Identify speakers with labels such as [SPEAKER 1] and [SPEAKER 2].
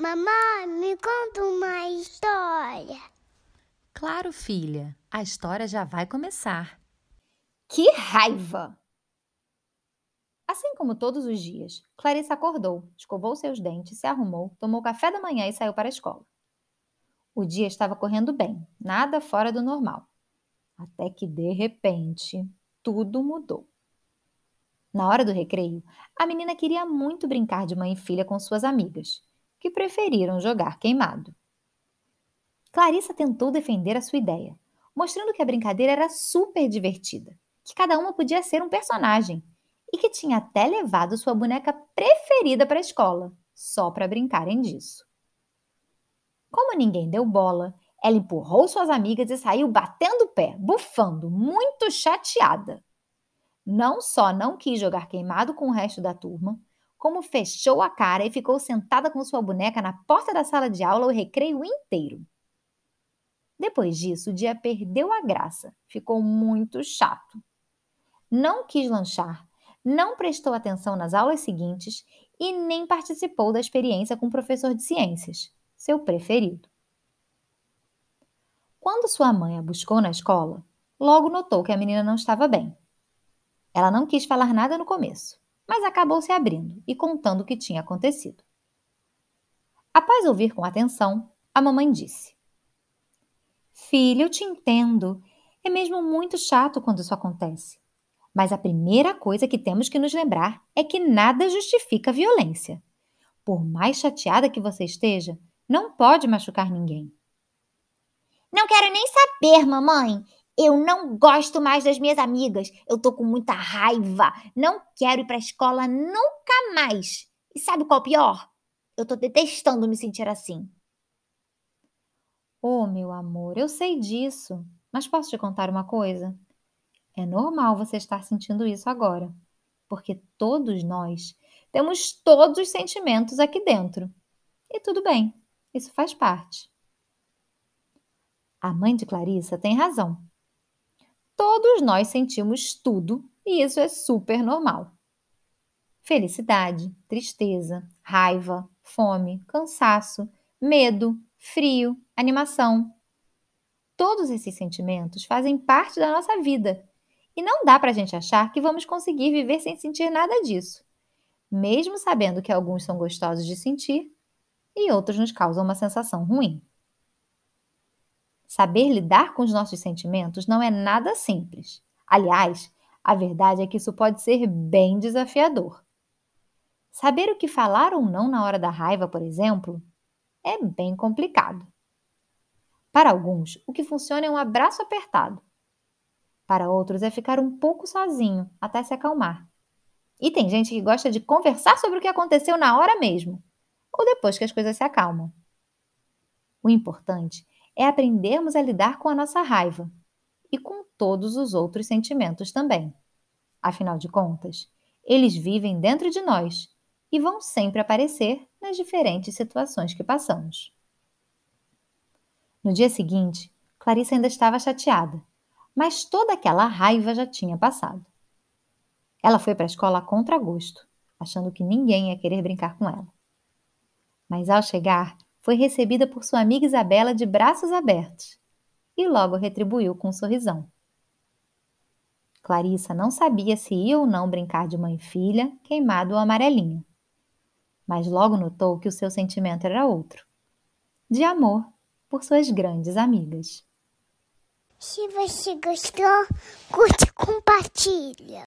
[SPEAKER 1] Mamãe, me conta uma história.
[SPEAKER 2] Claro, filha, a história já vai começar.
[SPEAKER 3] Que raiva! Assim como todos os dias, Clarissa acordou, escovou seus dentes, se arrumou, tomou café da manhã e saiu para a escola. O dia estava correndo bem, nada fora do normal. Até que, de repente, tudo mudou. Na hora do recreio, a menina queria muito brincar de mãe e filha com suas amigas, que preferiram jogar queimado. Clarissa tentou defender a sua ideia, mostrando que a brincadeira era super divertida, que cada uma podia ser um personagem e que tinha até levado sua boneca preferida para a escola, só para brincarem disso. Como ninguém deu bola, ela empurrou suas amigas e saiu batendo o pé, bufando, muito chateada. Não só não quis jogar queimado com o resto da turma, como fechou a cara e ficou sentada com sua boneca na porta da sala de aula o recreio inteiro. Depois disso, o dia perdeu a graça, ficou muito chato. Não quis lanchar, não prestou atenção nas aulas seguintes e nem participou da experiência com o professor de ciências, seu preferido. Quando sua mãe a buscou na escola, logo notou que a menina não estava bem. Ela não quis falar nada no começo, mas acabou se abrindo e contando o que tinha acontecido. Após ouvir com atenção, a mamãe disse: Filha, eu te entendo. É mesmo muito chato quando isso acontece. Mas a primeira coisa que temos que nos lembrar é que nada justifica violência. Por mais chateada que você esteja, não pode machucar ninguém.
[SPEAKER 4] Não quero nem saber, mamãe. Eu não gosto mais das minhas amigas. Eu tô com muita raiva. Não quero ir pra escola nunca mais. E sabe qual é o pior? Eu tô detestando me sentir assim.
[SPEAKER 3] Oh, meu amor, eu sei disso. Mas posso te contar uma coisa? É normal você estar sentindo isso agora, porque todos nós temos todos os sentimentos aqui dentro. E tudo bem, isso faz parte. A mãe de Clarissa tem razão. Todos nós sentimos tudo e isso é super normal. Felicidade, tristeza, raiva, fome, cansaço, medo, frio, animação. Todos esses sentimentos fazem parte da nossa vida e não dá para a gente achar que vamos conseguir viver sem sentir nada disso, mesmo sabendo que alguns são gostosos de sentir e outros nos causam uma sensação ruim. Saber lidar com os nossos sentimentos não é nada simples. Aliás, a verdade é que isso pode ser bem desafiador. Saber o que falar ou não na hora da raiva, por exemplo, é bem complicado. Para alguns, o que funciona é um abraço apertado. Para outros, é ficar um pouco sozinho até se acalmar. E tem gente que gosta de conversar sobre o que aconteceu na hora mesmo, ou depois que as coisas se acalmam. O importante é aprendermos a lidar com a nossa raiva e com todos os outros sentimentos também. Afinal de contas, eles vivem dentro de nós e vão sempre aparecer nas diferentes situações que passamos. No dia seguinte, Clarissa ainda estava chateada, mas toda aquela raiva já tinha passado. Ela foi para a escola a contragosto, achando que ninguém ia querer brincar com ela. Mas ao chegar, foi recebida por sua amiga Isabela de braços abertos e logo retribuiu com um sorrisão. Clarissa não sabia se ia ou não brincar de mãe e filha, queimado ou amarelinho. Mas logo notou que o seu sentimento era outro de amor por suas grandes amigas.
[SPEAKER 1] Se você gostou, curte e compartilha.